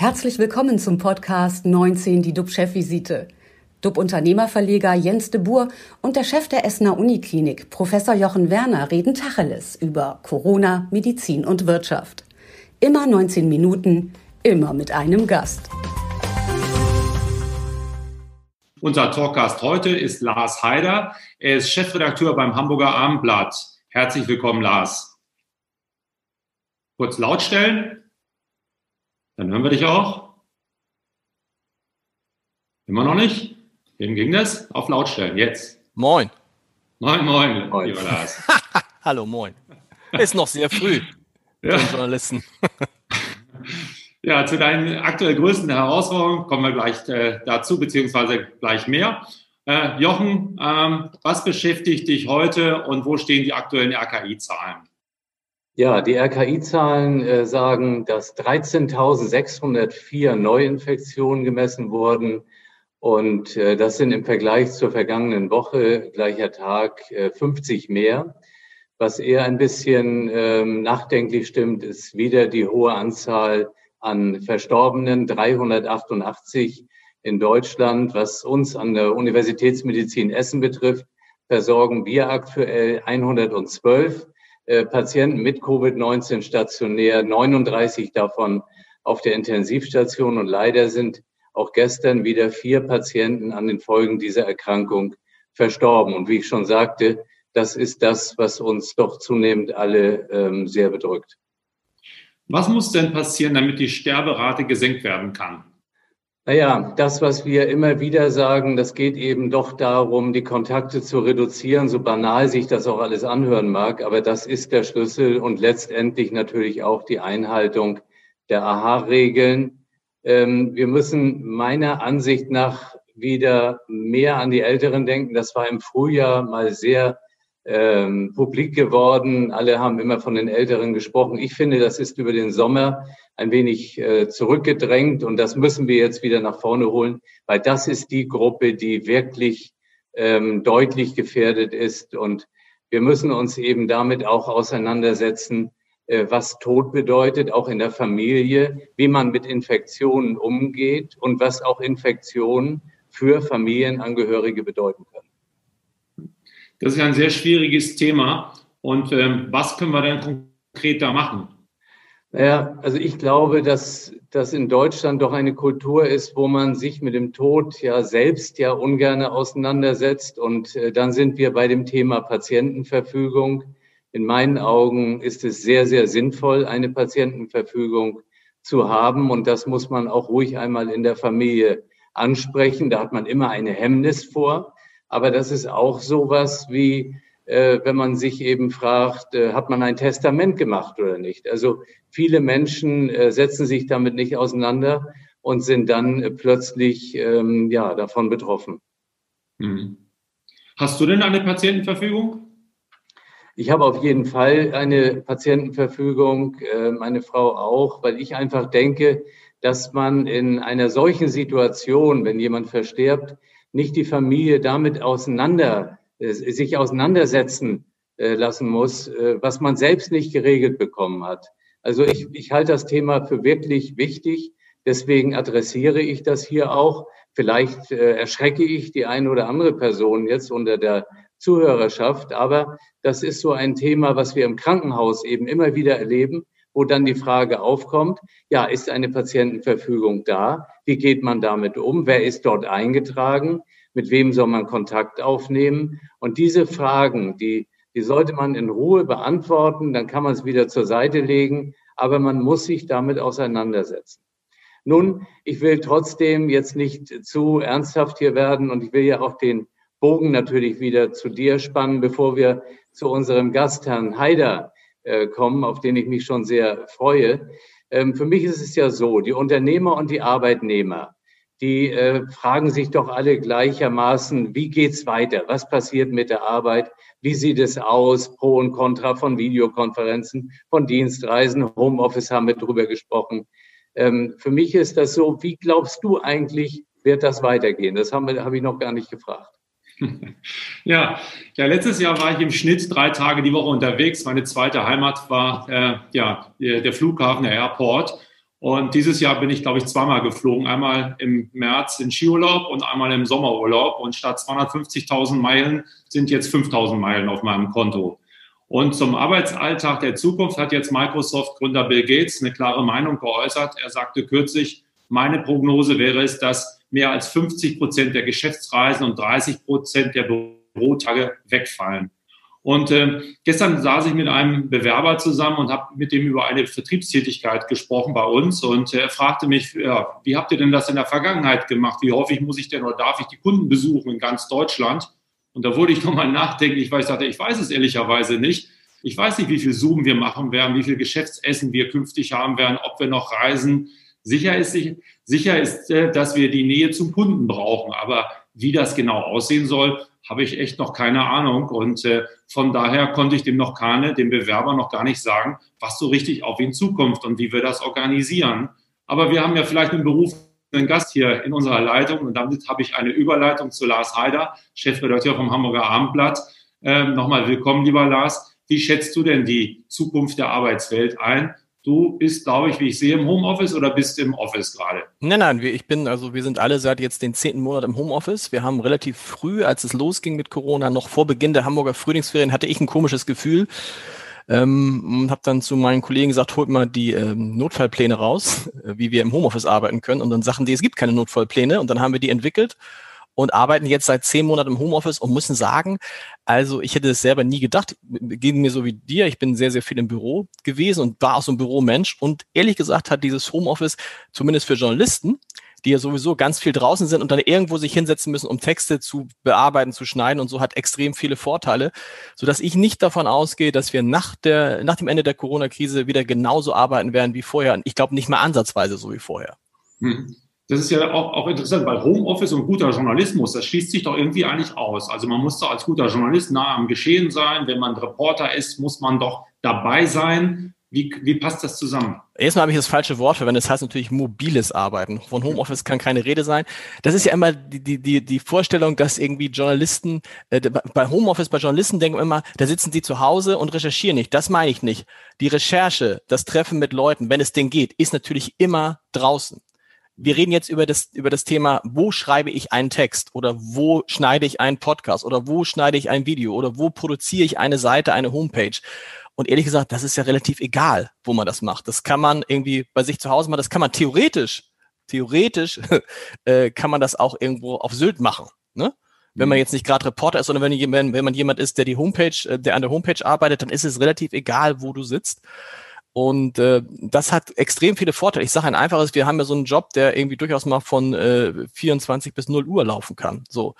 Herzlich willkommen zum Podcast 19, die DUB-Chefvisite. DUB-Unternehmerverleger Jens de Boer und der Chef der Essener Uniklinik, Professor Jochen Werner, reden Tacheles über Corona, Medizin und Wirtschaft. Immer 19 Minuten, immer mit einem Gast. Unser Talkgast heute ist Lars Haider. Er ist Chefredakteur beim Hamburger Abendblatt. Herzlich willkommen, Lars. Kurz lautstellen. Dann hören wir dich auch. Immer noch nicht? Wem ging das? Auf lautstellen, jetzt. Moin. Moin, moin, moin. lieber Lars. Hallo, moin. Ist noch sehr früh ja. Journalisten. Ja, zu deinen aktuell größten Herausforderungen kommen wir gleich äh, dazu, beziehungsweise gleich mehr. Äh, Jochen, ähm, was beschäftigt dich heute und wo stehen die aktuellen RKI-Zahlen? Ja, die RKI-Zahlen äh, sagen, dass 13.604 Neuinfektionen gemessen wurden. Und äh, das sind im Vergleich zur vergangenen Woche, gleicher Tag, äh, 50 mehr. Was eher ein bisschen ähm, nachdenklich stimmt, ist wieder die hohe Anzahl an Verstorbenen, 388 in Deutschland. Was uns an der Universitätsmedizin Essen betrifft, versorgen wir aktuell 112 äh, Patienten mit Covid-19 stationär, 39 davon auf der Intensivstation und leider sind auch gestern wieder vier Patienten an den Folgen dieser Erkrankung verstorben. Und wie ich schon sagte, das ist das, was uns doch zunehmend alle ähm, sehr bedrückt. Was muss denn passieren, damit die Sterberate gesenkt werden kann? Naja, das, was wir immer wieder sagen, das geht eben doch darum, die Kontakte zu reduzieren, so banal sich das auch alles anhören mag. Aber das ist der Schlüssel und letztendlich natürlich auch die Einhaltung der AHA-Regeln. Ähm, wir müssen meiner Ansicht nach wieder mehr an die Älteren denken. Das war im Frühjahr mal sehr ähm, publik geworden. Alle haben immer von den Älteren gesprochen. Ich finde, das ist über den Sommer ein wenig äh, zurückgedrängt und das müssen wir jetzt wieder nach vorne holen, weil das ist die Gruppe, die wirklich ähm, deutlich gefährdet ist und wir müssen uns eben damit auch auseinandersetzen, äh, was Tod bedeutet, auch in der Familie, wie man mit Infektionen umgeht und was auch Infektionen für Familienangehörige bedeuten können. Das ist ja ein sehr schwieriges Thema. Und ähm, was können wir denn konkret da machen? Naja, also ich glaube, dass das in Deutschland doch eine Kultur ist, wo man sich mit dem Tod ja selbst ja ungern auseinandersetzt. Und äh, dann sind wir bei dem Thema Patientenverfügung. In meinen Augen ist es sehr, sehr sinnvoll, eine Patientenverfügung zu haben. Und das muss man auch ruhig einmal in der Familie ansprechen. Da hat man immer eine Hemmnis vor. Aber das ist auch sowas wie, äh, wenn man sich eben fragt, äh, hat man ein Testament gemacht oder nicht? Also viele Menschen äh, setzen sich damit nicht auseinander und sind dann äh, plötzlich ähm, ja, davon betroffen. Mhm. Hast du denn eine Patientenverfügung? Ich habe auf jeden Fall eine Patientenverfügung, äh, meine Frau auch, weil ich einfach denke, dass man in einer solchen Situation, wenn jemand verstirbt, nicht die Familie damit auseinander, äh, sich auseinandersetzen äh, lassen muss, äh, was man selbst nicht geregelt bekommen hat. Also ich, ich halte das Thema für wirklich wichtig. Deswegen adressiere ich das hier auch. Vielleicht erschrecke ich die eine oder andere Person jetzt unter der Zuhörerschaft, aber das ist so ein Thema, was wir im Krankenhaus eben immer wieder erleben wo dann die Frage aufkommt, ja, ist eine Patientenverfügung da? Wie geht man damit um? Wer ist dort eingetragen? Mit wem soll man Kontakt aufnehmen? Und diese Fragen, die, die sollte man in Ruhe beantworten, dann kann man es wieder zur Seite legen, aber man muss sich damit auseinandersetzen. Nun, ich will trotzdem jetzt nicht zu ernsthaft hier werden und ich will ja auch den Bogen natürlich wieder zu dir spannen, bevor wir zu unserem Gast, Herrn Haider, kommen, auf den ich mich schon sehr freue. Ähm, für mich ist es ja so, die Unternehmer und die Arbeitnehmer, die äh, fragen sich doch alle gleichermaßen, wie geht's weiter? Was passiert mit der Arbeit? Wie sieht es aus? Pro und Contra von Videokonferenzen, von Dienstreisen, Homeoffice haben wir drüber gesprochen. Ähm, für mich ist das so, wie glaubst du eigentlich, wird das weitergehen? Das habe hab ich noch gar nicht gefragt. Ja, ja, letztes Jahr war ich im Schnitt drei Tage die Woche unterwegs. Meine zweite Heimat war äh, ja, der Flughafen, der Airport. Und dieses Jahr bin ich, glaube ich, zweimal geflogen. Einmal im März in Skiurlaub und einmal im Sommerurlaub. Und statt 250.000 Meilen sind jetzt 5.000 Meilen auf meinem Konto. Und zum Arbeitsalltag der Zukunft hat jetzt Microsoft-Gründer Bill Gates eine klare Meinung geäußert. Er sagte kürzlich, meine Prognose wäre es, dass mehr als 50 Prozent der Geschäftsreisen und 30 Prozent der Bürotage wegfallen. Und äh, gestern saß ich mit einem Bewerber zusammen und habe mit dem über eine Vertriebstätigkeit gesprochen bei uns. Und er fragte mich, ja, wie habt ihr denn das in der Vergangenheit gemacht? Wie häufig muss ich denn oder darf ich die Kunden besuchen in ganz Deutschland? Und da wurde ich nochmal nachdenklich, weil ich sagte, ich weiß es ehrlicherweise nicht. Ich weiß nicht, wie viel Zoom wir machen werden, wie viel Geschäftsessen wir künftig haben werden, ob wir noch reisen. Sicher ist, sicher ist, äh, dass wir die Nähe zum Kunden brauchen. Aber wie das genau aussehen soll, habe ich echt noch keine Ahnung. Und äh, von daher konnte ich dem noch keine, dem Bewerber noch gar nicht sagen, was so richtig auf ihn zukommt und wie wir das organisieren. Aber wir haben ja vielleicht einen Beruf einen Gast hier in unserer Leitung und damit habe ich eine Überleitung zu Lars Heider, Chefredakteur vom Hamburger Abendblatt. Ähm, Nochmal willkommen, lieber Lars. Wie schätzt du denn die Zukunft der Arbeitswelt ein? Du bist, glaube ich, wie ich sehe, im Homeoffice oder bist im Office gerade? Nein, nein, ich bin, also wir sind alle seit jetzt den zehnten Monat im Homeoffice. Wir haben relativ früh, als es losging mit Corona, noch vor Beginn der Hamburger Frühlingsferien, hatte ich ein komisches Gefühl ähm, und habe dann zu meinen Kollegen gesagt, holt mal die ähm, Notfallpläne raus, äh, wie wir im Homeoffice arbeiten können. Und dann sagten die, es gibt keine Notfallpläne. Und dann haben wir die entwickelt und arbeiten jetzt seit zehn Monaten im Homeoffice und müssen sagen, also ich hätte es selber nie gedacht, ging mir so wie dir, ich bin sehr, sehr viel im Büro gewesen und war auch so ein Büromensch und ehrlich gesagt hat dieses Homeoffice, zumindest für Journalisten, die ja sowieso ganz viel draußen sind und dann irgendwo sich hinsetzen müssen, um Texte zu bearbeiten, zu schneiden und so hat extrem viele Vorteile, so dass ich nicht davon ausgehe, dass wir nach der, nach dem Ende der Corona-Krise wieder genauso arbeiten werden wie vorher. Ich glaube nicht mehr ansatzweise so wie vorher. Hm. Das ist ja auch, auch interessant, weil Homeoffice und guter Journalismus, das schließt sich doch irgendwie eigentlich aus. Also man muss doch als guter Journalist nah am Geschehen sein. Wenn man Reporter ist, muss man doch dabei sein. Wie, wie passt das zusammen? Erstmal habe ich das falsche Wort verwendet. Das heißt natürlich mobiles Arbeiten. Von Homeoffice kann keine Rede sein. Das ist ja immer die, die, die Vorstellung, dass irgendwie Journalisten, äh, bei Homeoffice, bei Journalisten denken immer, da sitzen sie zu Hause und recherchieren nicht. Das meine ich nicht. Die Recherche, das Treffen mit Leuten, wenn es denn geht, ist natürlich immer draußen. Wir reden jetzt über das, über das Thema, wo schreibe ich einen Text oder wo schneide ich einen Podcast oder wo schneide ich ein Video oder wo produziere ich eine Seite, eine Homepage. Und ehrlich gesagt, das ist ja relativ egal, wo man das macht. Das kann man irgendwie bei sich zu Hause machen. Das kann man theoretisch, theoretisch äh, kann man das auch irgendwo auf Sylt machen. Ne? Wenn man mhm. jetzt nicht gerade Reporter ist, sondern wenn, wenn, wenn man jemand ist, der die Homepage, äh, der an der Homepage arbeitet, dann ist es relativ egal, wo du sitzt. Und äh, das hat extrem viele Vorteile. Ich sage ein einfaches, wir haben ja so einen Job, der irgendwie durchaus mal von äh, 24 bis 0 Uhr laufen kann. So.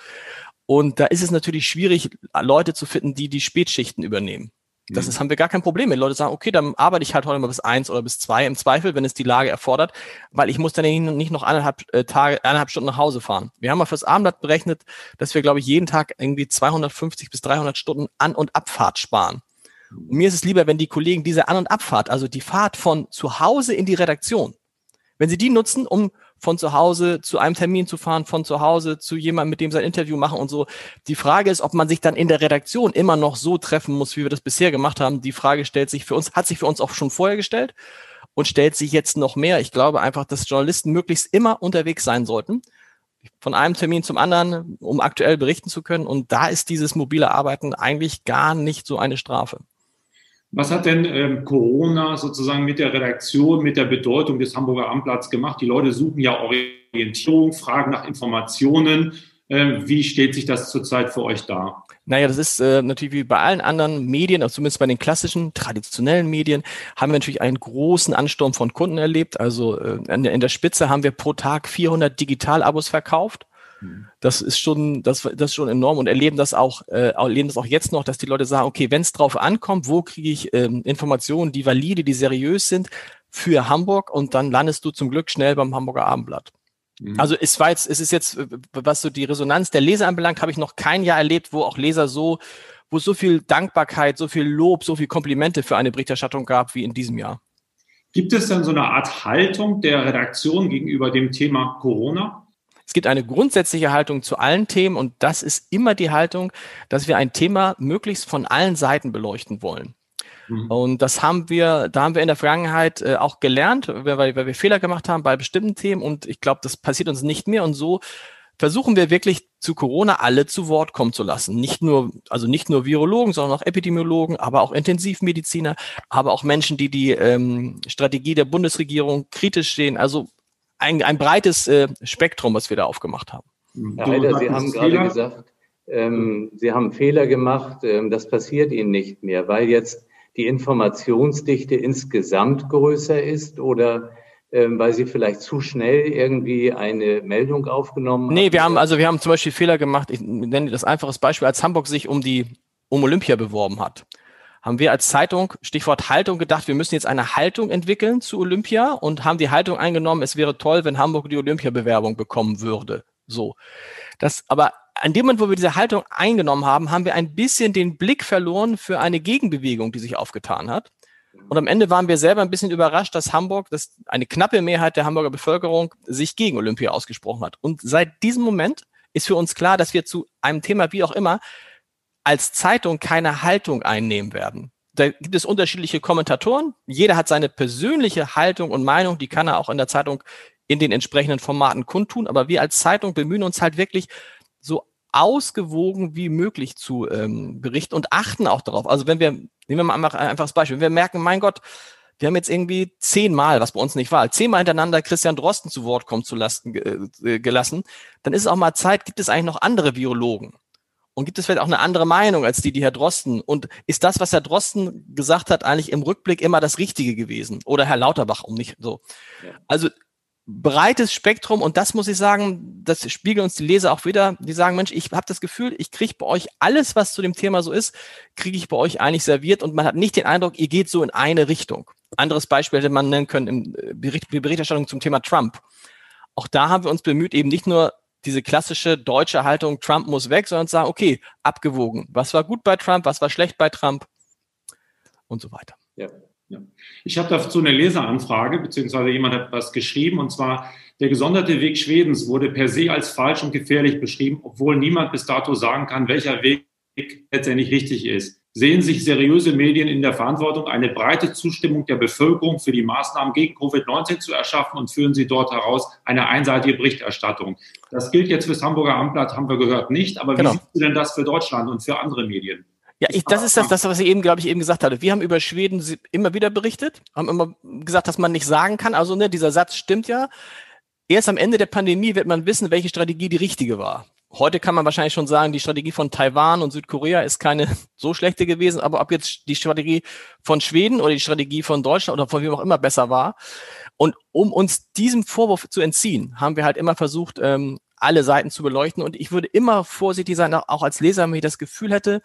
Und da ist es natürlich schwierig, Leute zu finden, die die Spätschichten übernehmen. Das mhm. ist, haben wir gar kein Problem mit. Leute sagen, okay, dann arbeite ich halt heute mal bis eins oder bis zwei im Zweifel, wenn es die Lage erfordert, weil ich muss dann nicht noch eineinhalb äh, Tage, eineinhalb Stunden nach Hause fahren. Wir haben mal fürs Abendblatt berechnet, dass wir, glaube ich, jeden Tag irgendwie 250 bis 300 Stunden An- und Abfahrt sparen. Und mir ist es lieber, wenn die Kollegen diese An- und Abfahrt, also die Fahrt von zu Hause in die Redaktion, wenn sie die nutzen, um von zu Hause zu einem Termin zu fahren, von zu Hause zu jemandem, mit dem sein Interview machen und so. Die Frage ist, ob man sich dann in der Redaktion immer noch so treffen muss, wie wir das bisher gemacht haben. Die Frage stellt sich für uns, hat sich für uns auch schon vorher gestellt und stellt sich jetzt noch mehr. Ich glaube einfach, dass Journalisten möglichst immer unterwegs sein sollten. Von einem Termin zum anderen, um aktuell berichten zu können. Und da ist dieses mobile Arbeiten eigentlich gar nicht so eine Strafe. Was hat denn ähm, Corona sozusagen mit der Redaktion, mit der Bedeutung des Hamburger Amtblatts gemacht? Die Leute suchen ja Orientierung, fragen nach Informationen. Ähm, wie steht sich das zurzeit für euch dar? Naja, das ist äh, natürlich wie bei allen anderen Medien, also zumindest bei den klassischen, traditionellen Medien, haben wir natürlich einen großen Ansturm von Kunden erlebt. Also äh, in, der, in der Spitze haben wir pro Tag 400 Digitalabos verkauft. Das ist schon, das, das ist schon enorm und erleben das auch, äh, erleben das auch jetzt noch, dass die Leute sagen, okay, wenn es drauf ankommt, wo kriege ich ähm, Informationen, die valide, die seriös sind für Hamburg und dann landest du zum Glück schnell beim Hamburger Abendblatt. Mhm. Also es war jetzt, es ist jetzt, was so die Resonanz der Leser anbelangt, habe ich noch kein Jahr erlebt, wo auch Leser so, wo so viel Dankbarkeit, so viel Lob, so viel Komplimente für eine Berichterstattung gab wie in diesem Jahr. Gibt es denn so eine Art Haltung der Redaktion gegenüber dem Thema Corona? Es gibt eine grundsätzliche Haltung zu allen Themen und das ist immer die Haltung, dass wir ein Thema möglichst von allen Seiten beleuchten wollen. Mhm. Und das haben wir, da haben wir in der Vergangenheit äh, auch gelernt, weil, weil wir Fehler gemacht haben bei bestimmten Themen. Und ich glaube, das passiert uns nicht mehr. Und so versuchen wir wirklich zu Corona alle zu Wort kommen zu lassen. Nicht nur, also nicht nur Virologen, sondern auch Epidemiologen, aber auch Intensivmediziner, aber auch Menschen, die die ähm, Strategie der Bundesregierung kritisch sehen. Also ein, ein breites äh, Spektrum, was wir da aufgemacht haben. Herr Heider, Sie haben gerade gesagt, ähm, Sie haben Fehler gemacht. Ähm, das passiert Ihnen nicht mehr, weil jetzt die Informationsdichte insgesamt größer ist oder ähm, weil Sie vielleicht zu schnell irgendwie eine Meldung aufgenommen haben? Nee, wir haben, also wir haben zum Beispiel Fehler gemacht. Ich nenne das einfaches Beispiel, als Hamburg sich um die, um Olympia beworben hat haben wir als Zeitung, Stichwort Haltung, gedacht, wir müssen jetzt eine Haltung entwickeln zu Olympia und haben die Haltung eingenommen, es wäre toll, wenn Hamburg die Olympiabewerbung bekommen würde. So. Das, aber an dem Moment, wo wir diese Haltung eingenommen haben, haben wir ein bisschen den Blick verloren für eine Gegenbewegung, die sich aufgetan hat. Und am Ende waren wir selber ein bisschen überrascht, dass Hamburg, dass eine knappe Mehrheit der Hamburger Bevölkerung sich gegen Olympia ausgesprochen hat. Und seit diesem Moment ist für uns klar, dass wir zu einem Thema wie auch immer als Zeitung keine Haltung einnehmen werden. Da gibt es unterschiedliche Kommentatoren. Jeder hat seine persönliche Haltung und Meinung, die kann er auch in der Zeitung in den entsprechenden Formaten kundtun. Aber wir als Zeitung bemühen uns halt wirklich so ausgewogen wie möglich zu ähm, berichten und achten auch darauf. Also wenn wir, nehmen wir mal einfach, einfach das Beispiel, wenn wir merken, mein Gott, wir haben jetzt irgendwie zehnmal, was bei uns nicht war, zehnmal hintereinander Christian Drosten zu Wort kommen zu lassen, äh, gelassen, dann ist es auch mal Zeit, gibt es eigentlich noch andere Virologen? Und gibt es vielleicht auch eine andere Meinung als die, die Herr Drosten? Und ist das, was Herr Drosten gesagt hat, eigentlich im Rückblick immer das Richtige gewesen? Oder Herr Lauterbach, um nicht so. Ja. Also breites Spektrum und das muss ich sagen, das spiegeln uns die Leser auch wieder. Die sagen, Mensch, ich habe das Gefühl, ich kriege bei euch alles, was zu dem Thema so ist, kriege ich bei euch eigentlich serviert und man hat nicht den Eindruck, ihr geht so in eine Richtung. Anderes Beispiel hätte man nennen können im äh, Bericht, Berichterstattung zum Thema Trump. Auch da haben wir uns bemüht, eben nicht nur diese klassische deutsche Haltung, Trump muss weg, sondern sagen, okay, abgewogen. Was war gut bei Trump, was war schlecht bei Trump und so weiter. Ja. Ja. Ich habe dazu eine Leseranfrage, beziehungsweise jemand hat was geschrieben, und zwar, der gesonderte Weg Schwedens wurde per se als falsch und gefährlich beschrieben, obwohl niemand bis dato sagen kann, welcher Weg letztendlich richtig ist. Sehen sich seriöse Medien in der Verantwortung, eine breite Zustimmung der Bevölkerung für die Maßnahmen gegen Covid-19 zu erschaffen und führen sie dort heraus eine einseitige Berichterstattung? Das gilt jetzt fürs Hamburger Amtblatt, haben wir gehört, nicht. Aber genau. wie siehst du denn das für Deutschland und für andere Medien? Ja, ich, das ist das, das, was ich eben, glaube ich, eben gesagt hatte. Wir haben über Schweden immer wieder berichtet, haben immer gesagt, dass man nicht sagen kann. Also, ne, dieser Satz stimmt ja. Erst am Ende der Pandemie wird man wissen, welche Strategie die richtige war. Heute kann man wahrscheinlich schon sagen, die Strategie von Taiwan und Südkorea ist keine so schlechte gewesen, aber ob jetzt die Strategie von Schweden oder die Strategie von Deutschland oder von wem auch immer besser war. Und um uns diesem Vorwurf zu entziehen, haben wir halt immer versucht, ähm, alle Seiten zu beleuchten. Und ich würde immer vorsichtig sein, auch als Leser, wenn ich das Gefühl hätte,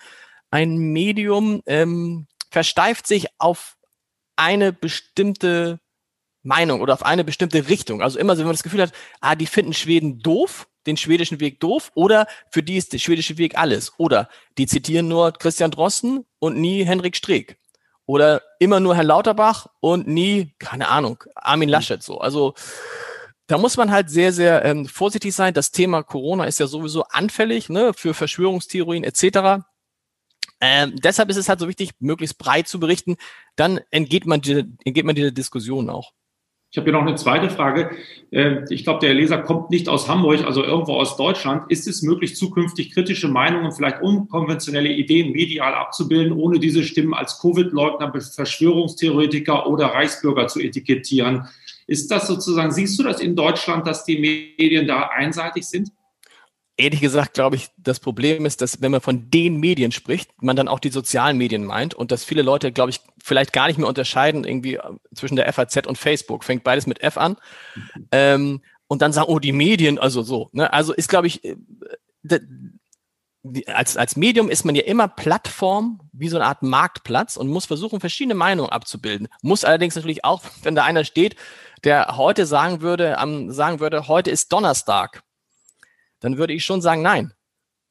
ein Medium ähm, versteift sich auf eine bestimmte Meinung oder auf eine bestimmte Richtung. Also immer, wenn man das Gefühl hat, ah, die finden Schweden doof, den schwedischen Weg doof, oder für die ist der schwedische Weg alles. Oder die zitieren nur Christian Drosten und nie Henrik Streeck. Oder immer nur Herr Lauterbach und nie, keine Ahnung, Armin Laschet so. Also da muss man halt sehr, sehr ähm, vorsichtig sein. Das Thema Corona ist ja sowieso anfällig ne, für Verschwörungstheorien etc. Ähm, deshalb ist es halt so wichtig, möglichst breit zu berichten. Dann entgeht man, entgeht man dieser Diskussion auch. Ich habe hier noch eine zweite Frage. Ähm, ich glaube, der Leser kommt nicht aus Hamburg, also irgendwo aus Deutschland. Ist es möglich, zukünftig kritische Meinungen, vielleicht unkonventionelle Ideen medial abzubilden, ohne diese Stimmen als Covid-Leugner, Verschwörungstheoretiker oder Reichsbürger zu etikettieren? Ist das sozusagen, siehst du das in Deutschland, dass die Medien da einseitig sind? Ehrlich gesagt, glaube ich, das Problem ist, dass wenn man von den Medien spricht, man dann auch die sozialen Medien meint und dass viele Leute, glaube ich, vielleicht gar nicht mehr unterscheiden irgendwie äh, zwischen der FAZ und Facebook. Fängt beides mit F an. Ähm, und dann sagen, oh, die Medien, also so. Ne? Also ist, glaube ich, äh, als, als Medium ist man ja immer Plattform, wie so eine Art Marktplatz und muss versuchen, verschiedene Meinungen abzubilden. Muss allerdings natürlich auch, wenn da einer steht, der heute sagen würde, am, sagen würde, heute ist Donnerstag dann würde ich schon sagen, nein.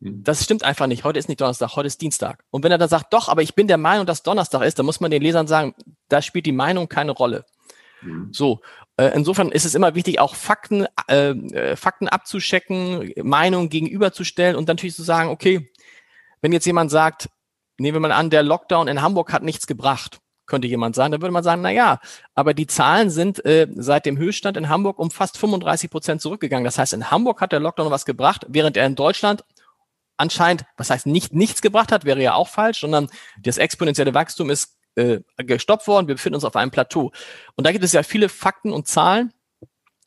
Hm. Das stimmt einfach nicht. Heute ist nicht Donnerstag, heute ist Dienstag. Und wenn er dann sagt, doch, aber ich bin der Meinung, dass Donnerstag ist, dann muss man den Lesern sagen, da spielt die Meinung keine Rolle. Mhm. So, äh, insofern ist es immer wichtig, auch Fakten, äh, äh, Fakten abzuschecken, Meinungen gegenüberzustellen und natürlich zu sagen, okay, wenn jetzt jemand sagt, nehmen wir mal an, der Lockdown in Hamburg hat nichts gebracht, könnte jemand sagen. Da würde man sagen, na ja, aber die Zahlen sind äh, seit dem Höchststand in Hamburg um fast 35 Prozent zurückgegangen. Das heißt, in Hamburg hat der Lockdown was gebracht, während er in Deutschland anscheinend, was heißt nicht nichts gebracht hat, wäre ja auch falsch, sondern das exponentielle Wachstum ist äh, gestoppt worden. Wir befinden uns auf einem Plateau. Und da gibt es ja viele Fakten und Zahlen.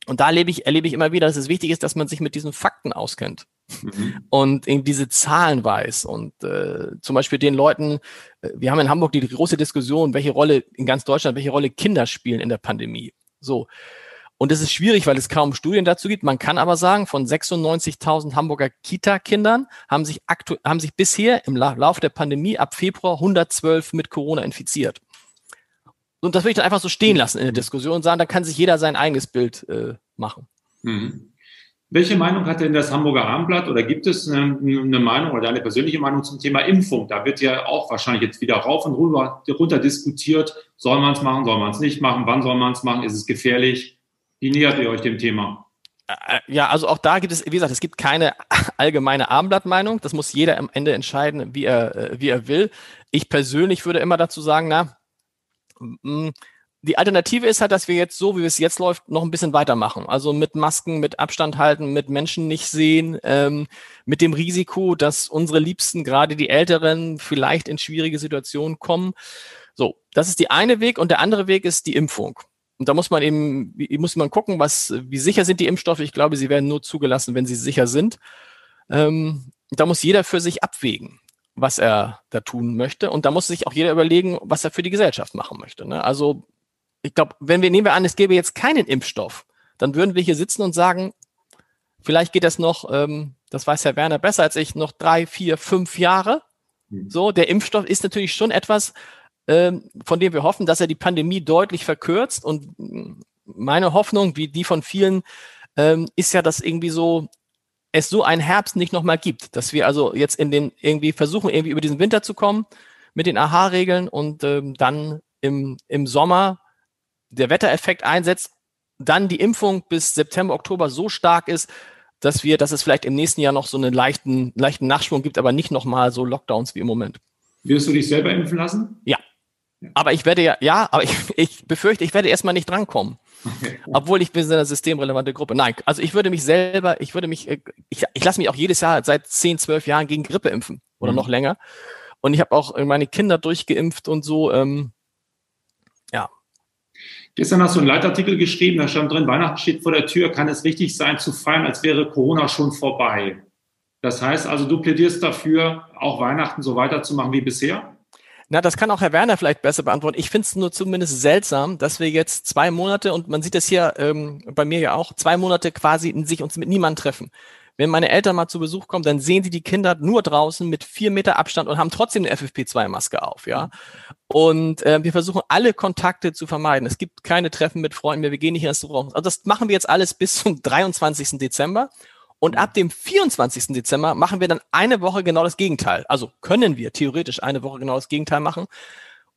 Und da erlebe ich, erlebe ich immer wieder, dass es wichtig ist, dass man sich mit diesen Fakten auskennt mhm. und eben diese Zahlen weiß. Und äh, zum Beispiel den Leuten, äh, wir haben in Hamburg die große Diskussion, welche Rolle in ganz Deutschland, welche Rolle Kinder spielen in der Pandemie. So. Und es ist schwierig, weil es kaum Studien dazu gibt. Man kann aber sagen, von 96.000 Hamburger Kita-Kindern haben sich, aktu haben sich bisher im Laufe der Pandemie ab Februar 112 mit Corona infiziert. Und das will ich dann einfach so stehen lassen in der Diskussion und sagen, da kann sich jeder sein eigenes Bild äh, machen. Mhm. Welche Meinung hat denn das Hamburger Abendblatt oder gibt es eine, eine, Meinung oder eine persönliche Meinung zum Thema Impfung? Da wird ja auch wahrscheinlich jetzt wieder rauf und runter, runter diskutiert. Soll man es machen, soll man es nicht machen, wann soll man es machen, ist es gefährlich? Wie nähert ihr euch dem Thema? Ja, also auch da gibt es, wie gesagt, es gibt keine allgemeine Abendblattmeinung. Das muss jeder am Ende entscheiden, wie er, äh, wie er will. Ich persönlich würde immer dazu sagen, na, mm, die Alternative ist halt, dass wir jetzt so, wie es jetzt läuft, noch ein bisschen weitermachen. Also mit Masken, mit Abstand halten, mit Menschen nicht sehen, ähm, mit dem Risiko, dass unsere Liebsten, gerade die Älteren, vielleicht in schwierige Situationen kommen. So, das ist die eine Weg und der andere Weg ist die Impfung. Und da muss man eben, muss man gucken, was, wie sicher sind die Impfstoffe. Ich glaube, sie werden nur zugelassen, wenn sie sicher sind. Ähm, da muss jeder für sich abwägen was er da tun möchte. Und da muss sich auch jeder überlegen, was er für die Gesellschaft machen möchte. Ne? Also ich glaube, wenn wir nehmen wir an, es gäbe jetzt keinen Impfstoff, dann würden wir hier sitzen und sagen, vielleicht geht das noch, ähm, das weiß Herr Werner besser als ich, noch drei, vier, fünf Jahre. Mhm. So, der Impfstoff ist natürlich schon etwas, ähm, von dem wir hoffen, dass er die Pandemie deutlich verkürzt. Und meine Hoffnung, wie die von vielen, ähm, ist ja, dass irgendwie so es so einen Herbst nicht nochmal gibt, dass wir also jetzt in den irgendwie versuchen, irgendwie über diesen Winter zu kommen mit den AHA-Regeln und ähm, dann im, im Sommer der Wettereffekt einsetzt, dann die Impfung bis September, Oktober so stark ist, dass wir, dass es vielleicht im nächsten Jahr noch so einen leichten, leichten Nachschwung gibt, aber nicht nochmal so Lockdowns wie im Moment. Wirst du dich selber impfen lassen? Ja. Aber ich werde ja, ja, aber ich, ich befürchte, ich werde erstmal nicht drankommen. Okay. Obwohl ich bin in einer systemrelevante Gruppe. Nein, also ich würde mich selber, ich würde mich, ich, ich lasse mich auch jedes Jahr seit 10, 12 Jahren gegen Grippe impfen oder mhm. noch länger. Und ich habe auch meine Kinder durchgeimpft und so. Ähm, ja, Gestern hast du einen Leitartikel geschrieben, da stand drin, Weihnachten steht vor der Tür, kann es richtig sein zu feiern, als wäre Corona schon vorbei. Das heißt also, du plädierst dafür, auch Weihnachten so weiterzumachen wie bisher? Na, das kann auch Herr Werner vielleicht besser beantworten. Ich finde es nur zumindest seltsam, dass wir jetzt zwei Monate, und man sieht das hier ähm, bei mir ja auch, zwei Monate quasi sich uns mit niemandem treffen. Wenn meine Eltern mal zu Besuch kommen, dann sehen sie die Kinder nur draußen mit vier Meter Abstand und haben trotzdem eine FFP2-Maske auf, ja. Und äh, wir versuchen alle Kontakte zu vermeiden. Es gibt keine Treffen mit Freunden mehr, wir gehen nicht in Restaurants. Also das machen wir jetzt alles bis zum 23. Dezember. Und ab dem 24. Dezember machen wir dann eine Woche genau das Gegenteil. Also können wir theoretisch eine Woche genau das Gegenteil machen.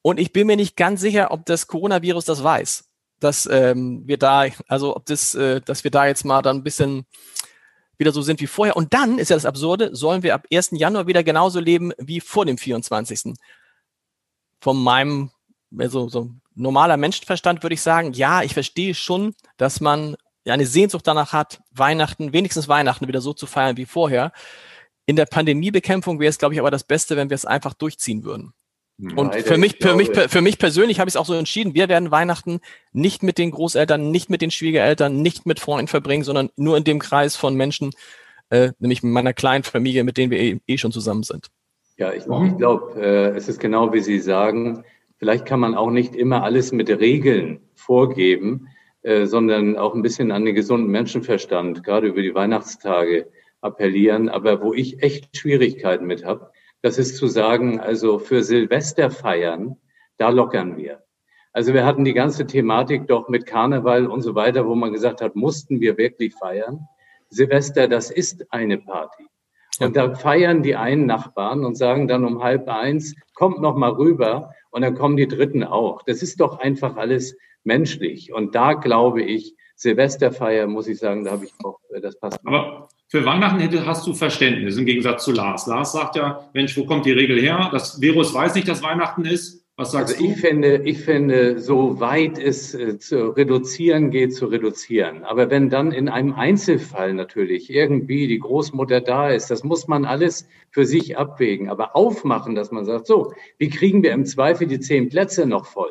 Und ich bin mir nicht ganz sicher, ob das Coronavirus das weiß, dass ähm, wir da, also ob das, äh, dass wir da jetzt mal dann ein bisschen wieder so sind wie vorher. Und dann ist ja das Absurde, sollen wir ab 1. Januar wieder genauso leben wie vor dem 24. Von meinem, also so normaler Menschenverstand würde ich sagen, ja, ich verstehe schon, dass man eine Sehnsucht danach hat, Weihnachten, wenigstens Weihnachten wieder so zu feiern wie vorher. In der Pandemiebekämpfung wäre es, glaube ich, aber das Beste, wenn wir es einfach durchziehen würden. Und für mich, für mich, für mich persönlich habe ich es auch so entschieden. Wir werden Weihnachten nicht mit den Großeltern, nicht mit den Schwiegereltern, nicht mit Freunden verbringen, sondern nur in dem Kreis von Menschen, äh, nämlich mit meiner kleinen Familie, mit denen wir eh, eh schon zusammen sind. Ja, ich, ich glaube, äh, es ist genau wie Sie sagen. Vielleicht kann man auch nicht immer alles mit Regeln vorgeben, äh, sondern auch ein bisschen an den gesunden Menschenverstand, gerade über die Weihnachtstage appellieren. Aber wo ich echt Schwierigkeiten mit habe, das ist zu sagen, also für Silvester feiern, da lockern wir. Also wir hatten die ganze Thematik doch mit Karneval und so weiter, wo man gesagt hat, mussten wir wirklich feiern. Silvester, das ist eine Party. Und da feiern die einen Nachbarn und sagen dann um halb eins, kommt noch mal rüber und dann kommen die Dritten auch. Das ist doch einfach alles menschlich. Und da glaube ich, Silvesterfeier, muss ich sagen, da habe ich auch, das passt. Aber für Weihnachten hätte, hast du Verständnis im Gegensatz zu Lars. Lars sagt ja, Mensch, wo kommt die Regel her? Das Virus weiß nicht, dass Weihnachten ist. Was sagst also du? Ich finde, ich finde, so weit es äh, zu reduzieren geht, zu reduzieren. Aber wenn dann in einem Einzelfall natürlich irgendwie die Großmutter da ist, das muss man alles für sich abwägen. Aber aufmachen, dass man sagt, so, wie kriegen wir im Zweifel die zehn Plätze noch voll?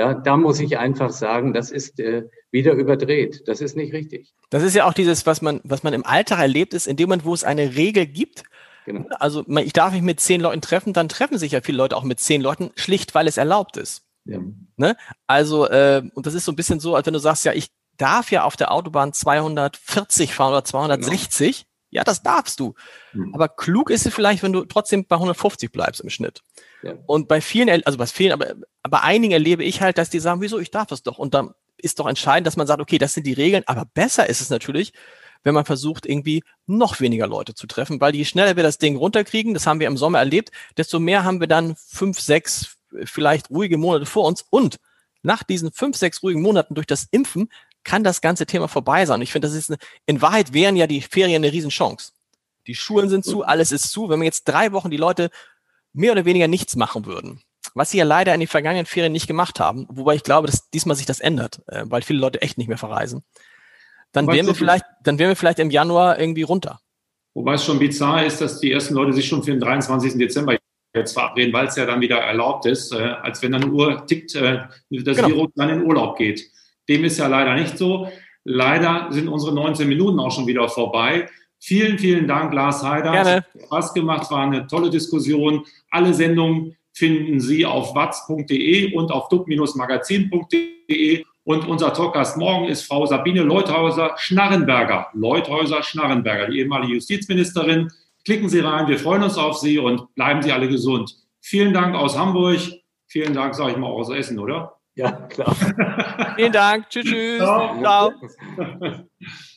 Ja, da muss ich einfach sagen, das ist äh, wieder überdreht. Das ist nicht richtig. Das ist ja auch dieses, was man, was man im Alltag erlebt ist, in dem Moment, wo es eine Regel gibt, Genau. Also ich darf mich mit zehn Leuten treffen, dann treffen sich ja viele Leute auch mit zehn Leuten, schlicht weil es erlaubt ist. Ja. Ne? Also, äh, und das ist so ein bisschen so, als wenn du sagst, ja, ich darf ja auf der Autobahn 240 fahren oder 260. Genau. Ja, das darfst du. Mhm. Aber klug ist es vielleicht, wenn du trotzdem bei 150 bleibst im Schnitt. Ja. Und bei vielen, also bei vielen, aber bei einigen erlebe ich halt, dass die sagen, wieso, ich darf das doch. Und dann ist doch entscheidend, dass man sagt, okay, das sind die Regeln, aber besser ist es natürlich, wenn man versucht, irgendwie noch weniger Leute zu treffen, weil je schneller wir das Ding runterkriegen, das haben wir im Sommer erlebt, desto mehr haben wir dann fünf, sechs, vielleicht ruhige Monate vor uns und nach diesen fünf, sechs ruhigen Monaten durch das Impfen kann das ganze Thema vorbei sein. Und ich finde, das ist eine, in Wahrheit wären ja die Ferien eine Riesenchance. Die Schulen sind zu, alles ist zu. Wenn wir jetzt drei Wochen die Leute mehr oder weniger nichts machen würden, was sie ja leider in den vergangenen Ferien nicht gemacht haben, wobei ich glaube, dass diesmal sich das ändert, äh, weil viele Leute echt nicht mehr verreisen, dann wären wir vielleicht, dann wären wir vielleicht im Januar irgendwie runter. Wobei es schon bizarr ist, dass die ersten Leute sich schon für den 23. Dezember jetzt verabreden, weil es ja dann wieder erlaubt ist, äh, als wenn dann eine Uhr tickt, äh, das genau. Virus dann in Urlaub geht. Dem ist ja leider nicht so. Leider sind unsere 19 Minuten auch schon wieder vorbei. Vielen, vielen Dank, Lars Heider. Gerne. Hat Spaß gemacht, war eine tolle Diskussion. Alle Sendungen finden Sie auf watz.de und auf dub-magazin.de. Und unser Talkgast morgen ist Frau Sabine Leuthäuser-Schnarrenberger. Leuthäuser-Schnarrenberger, die ehemalige Justizministerin. Klicken Sie rein, wir freuen uns auf Sie und bleiben Sie alle gesund. Vielen Dank aus Hamburg. Vielen Dank, sage ich mal, aus Essen, oder? Ja, klar. Vielen Dank. Tschüss, tschüss. Ciao. Ciao.